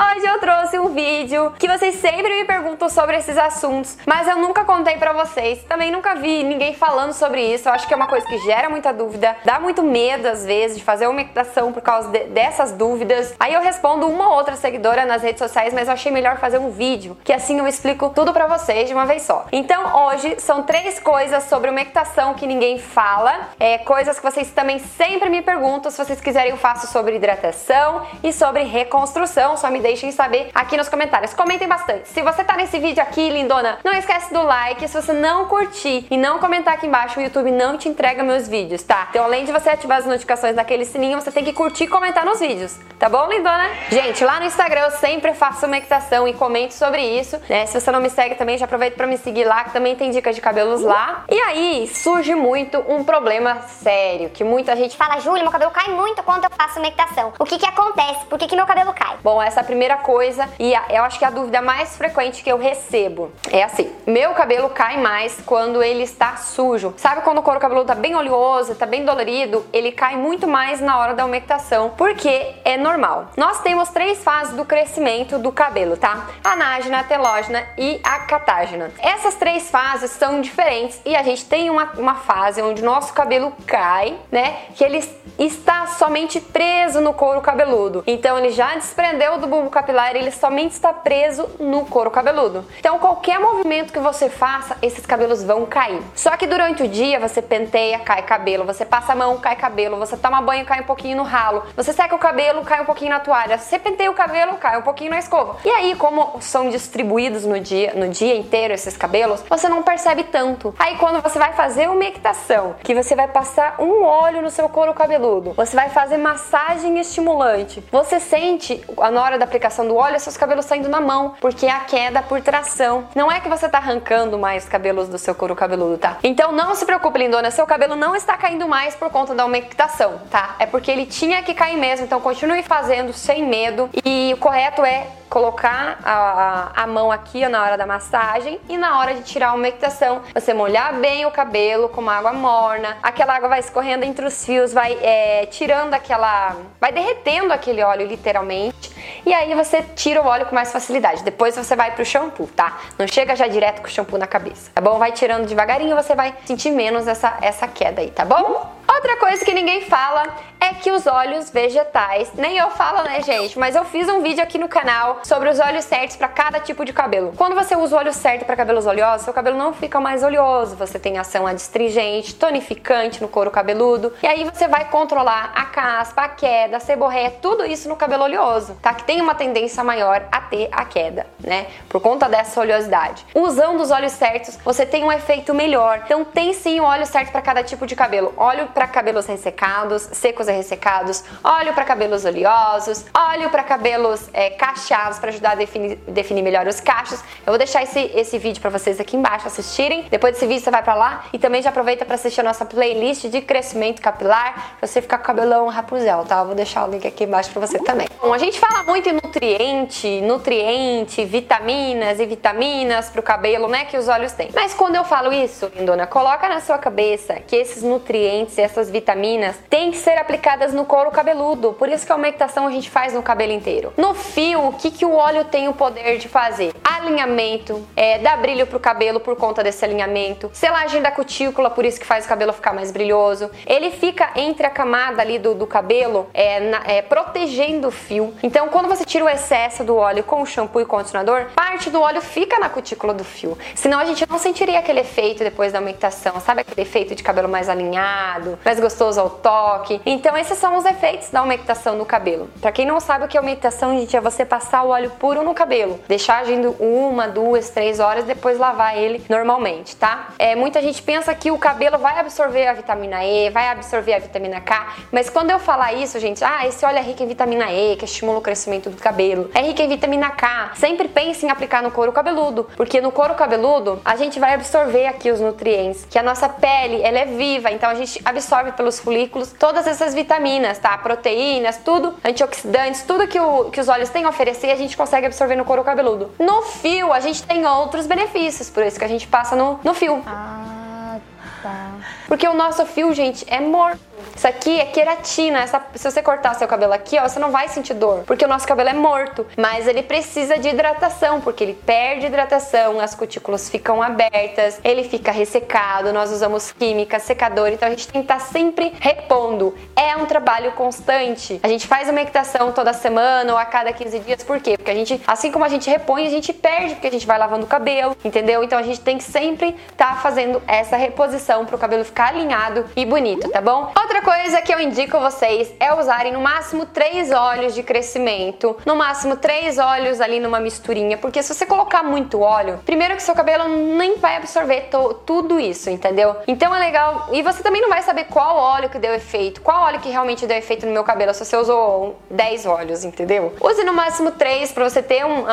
Hoje trouxe um vídeo que vocês sempre me perguntam sobre esses assuntos, mas eu nunca contei pra vocês. Também nunca vi ninguém falando sobre isso. Eu acho que é uma coisa que gera muita dúvida, dá muito medo às vezes de fazer uma meditação por causa de, dessas dúvidas. Aí eu respondo uma ou outra seguidora nas redes sociais, mas eu achei melhor fazer um vídeo, que assim eu explico tudo pra vocês de uma vez só. Então hoje são três coisas sobre meditação que ninguém fala, é, coisas que vocês também sempre me perguntam. Se vocês quiserem, eu faço sobre hidratação e sobre reconstrução. Só me deixem saber aqui nos comentários. Comentem bastante. Se você tá nesse vídeo aqui, lindona, não esquece do like. Se você não curtir e não comentar aqui embaixo, o YouTube não te entrega meus vídeos, tá? Então, além de você ativar as notificações naquele sininho, você tem que curtir e comentar nos vídeos, tá bom, lindona? Gente, lá no Instagram eu sempre faço meditação e comento sobre isso, né? Se você não me segue também, já aproveita para me seguir lá, que também tem dicas de cabelos lá. E aí surge muito um problema sério, que muita gente fala, Júlia, meu cabelo cai muito quando eu faço meditação. O que que acontece? Por que que meu cabelo cai? Bom, essa é primeira coisa e eu acho que a dúvida mais frequente que eu recebo é assim: meu cabelo cai mais quando ele está sujo. Sabe quando o couro cabeludo tá bem oleoso, tá bem dolorido? Ele cai muito mais na hora da umectação, porque é normal. Nós temos três fases do crescimento do cabelo, tá? Anágena, telógena e a catágena. Essas três fases são diferentes e a gente tem uma, uma fase onde o nosso cabelo cai, né? Que ele está somente preso no couro cabeludo. Então ele já desprendeu do bulbo capilar, ele somente está preso no couro cabeludo. Então qualquer movimento que você faça, esses cabelos vão cair. Só que durante o dia você penteia, cai cabelo, você passa a mão, cai cabelo, você toma banho, cai um pouquinho no ralo, você seca o cabelo, cai um pouquinho na toalha, você penteia o cabelo, cai um pouquinho na escova. E aí, como são distribuídos no dia, no dia inteiro esses cabelos, você não percebe tanto. Aí quando você vai fazer uma equitação, que você vai passar um óleo no seu couro cabeludo, você vai fazer massagem estimulante, você sente na hora da aplicação do óleo seus cabelos saindo na mão, porque é a queda por tração. Não é que você tá arrancando mais cabelos do seu couro cabeludo, tá? Então não se preocupe, lindona, seu cabelo não está caindo mais por conta da umectação, tá? É porque ele tinha que cair mesmo, então continue fazendo sem medo e o correto é colocar a, a, a, mão aqui na hora da massagem e na hora de tirar a umectação, você molhar bem o cabelo com uma água morna, aquela água vai escorrendo entre os fios, vai é, tirando aquela. vai derretendo aquele óleo literalmente. E aí você tira o óleo com mais facilidade. Depois você vai pro shampoo, tá? Não chega já direto com o shampoo na cabeça, tá bom? Vai tirando devagarinho, você vai sentir menos essa, essa queda aí, tá bom? Outra coisa que ninguém fala é que os óleos vegetais, nem eu falo, né, gente, mas eu fiz um vídeo aqui no canal sobre os óleos certos para cada tipo de cabelo. Quando você usa o óleo certo para cabelos oleosos, seu cabelo não fica mais oleoso, você tem ação adstringente, tonificante no couro cabeludo, e aí você vai controlar a caspa, a queda, a seborréia, tudo isso no cabelo oleoso, tá? Que tem uma tendência maior a ter a queda, né? Por conta dessa oleosidade. Usando os óleos certos, você tem um efeito melhor. Então tem sim o óleo certo para cada tipo de cabelo. Óleo para cabelos ressecados, secos e ressecados, óleo para cabelos oleosos, óleo para cabelos é, cacheados para ajudar a definir, definir, melhor os cachos. Eu vou deixar esse, esse vídeo para vocês aqui embaixo assistirem. Depois desse vídeo você vai para lá e também já aproveita para assistir a nossa playlist de crescimento capilar, pra você ficar com o cabelão rapuzel, tá? Eu vou deixar o link aqui embaixo para você também. Bom, a gente fala muito em nutriente, nutriente, vitaminas e vitaminas pro cabelo, né, que os olhos têm. Mas quando eu falo isso, lindona, coloca na sua cabeça que esses nutrientes e essas vitaminas têm que ser aplicadas no couro cabeludo. Por isso que a umectação a gente faz no cabelo inteiro. No fio, o que, que o óleo tem o poder de fazer? Alinhamento, é, dá brilho pro cabelo por conta desse alinhamento, selagem da cutícula, por isso que faz o cabelo ficar mais brilhoso. Ele fica entre a camada ali do, do cabelo, é, na, é, protegendo o fio. Então, quando você tira o excesso do óleo com o shampoo e condicionador, parte do óleo fica na cutícula do fio. Senão a gente não sentiria aquele efeito depois da umectação, sabe aquele efeito de cabelo mais alinhado, mais gostoso ao toque. Então esses são os efeitos da umectação no cabelo. Para quem não sabe o que é umectação, gente, é você passar o óleo puro no cabelo, deixar agindo uma, duas, três horas, depois lavar ele normalmente, tá? É, muita gente pensa que o cabelo vai absorver a vitamina E, vai absorver a vitamina K, mas quando eu falar isso, gente, ah, esse óleo é rico em vitamina E, que estimula o crescimento do cabelo, é rico em vitamina K. Sempre pense em aplicar no couro cabeludo, porque no couro cabeludo a gente vai absorver aqui os nutrientes, que a nossa pele, ela é viva, então a gente absorve absorve pelos folículos todas essas vitaminas, tá? Proteínas, tudo, antioxidantes, tudo que, o, que os óleos têm a oferecer, a gente consegue absorver no couro cabeludo. No fio, a gente tem outros benefícios, por isso que a gente passa no, no fio. Ah, tá. Porque o nosso fio, gente, é morto. Isso aqui é queratina. Essa, se você cortar seu cabelo aqui, ó, você não vai sentir dor, porque o nosso cabelo é morto. Mas ele precisa de hidratação, porque ele perde hidratação, as cutículas ficam abertas, ele fica ressecado. Nós usamos química, secador, então a gente tem que estar sempre repondo. É um trabalho constante. A gente faz uma equitação toda semana ou a cada 15 dias, por quê? Porque a gente, assim como a gente repõe, a gente perde, porque a gente vai lavando o cabelo, entendeu? Então a gente tem que sempre estar tá fazendo essa reposição para o cabelo ficar alinhado e bonito, tá bom? Outra coisa que eu indico a vocês é usarem no máximo três óleos de crescimento, no máximo três óleos ali numa misturinha, porque se você colocar muito óleo, primeiro que seu cabelo nem vai absorver tudo isso, entendeu? Então é legal, e você também não vai saber qual óleo que deu efeito, qual óleo que realmente deu efeito no meu cabelo, se você usou 10 óleos, entendeu? Use no máximo três para você ter um,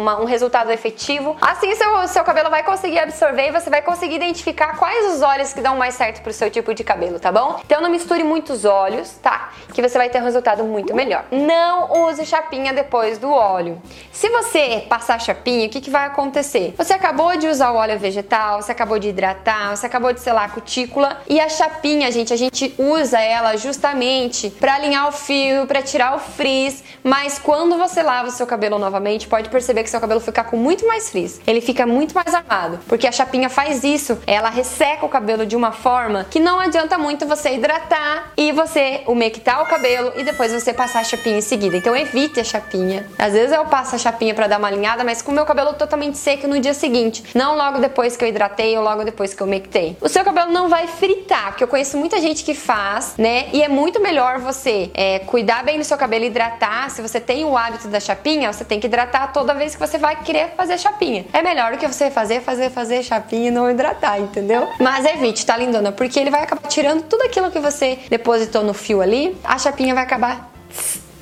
uma, um resultado efetivo. Assim seu, seu cabelo vai conseguir absorver e você vai conseguir identificar quais os óleos que dão mais certo pro seu tipo de cabelo, tá bom? Então não me misture muitos óleos, tá? Que você vai ter um resultado muito melhor. Não use chapinha depois do óleo. Se você passar chapinha, o que, que vai acontecer? Você acabou de usar o óleo vegetal, você acabou de hidratar, você acabou de selar a cutícula e a chapinha, gente, a gente usa ela justamente para alinhar o fio, para tirar o frizz, mas quando você lava o seu cabelo novamente, pode perceber que seu cabelo fica com muito mais frizz. Ele fica muito mais armado, porque a chapinha faz isso, ela resseca o cabelo de uma forma que não adianta muito você hidratar e você umectar o cabelo e depois você passar a chapinha em seguida. Então evite a chapinha. Às vezes eu passo a chapinha para dar uma alinhada, mas com o meu cabelo totalmente seco no dia seguinte, não logo depois que eu hidratei ou logo depois que eu umectei. O seu cabelo não vai fritar, porque eu conheço muita gente que faz, né? E é muito melhor você é, cuidar bem do seu cabelo, hidratar. Se você tem o hábito da chapinha, você tem que hidratar toda vez que você vai querer fazer chapinha. É melhor do que você fazer, fazer, fazer chapinha e não hidratar, entendeu? Mas evite, tá lindona? Porque ele vai acabar tirando tudo aquilo que você você depositou no fio ali, a chapinha vai acabar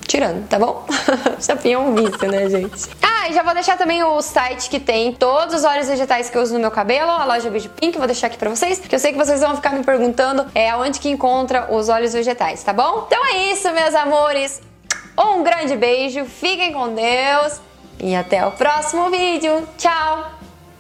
tirando, tá bom? chapinha é um vício, né, gente? Ah, e já vou deixar também o site que tem todos os óleos vegetais que eu uso no meu cabelo, a loja Beijo Pink, vou deixar aqui pra vocês, que eu sei que vocês vão ficar me perguntando é onde que encontra os óleos vegetais, tá bom? Então é isso, meus amores. Um grande beijo, fiquem com Deus e até o próximo vídeo. Tchau!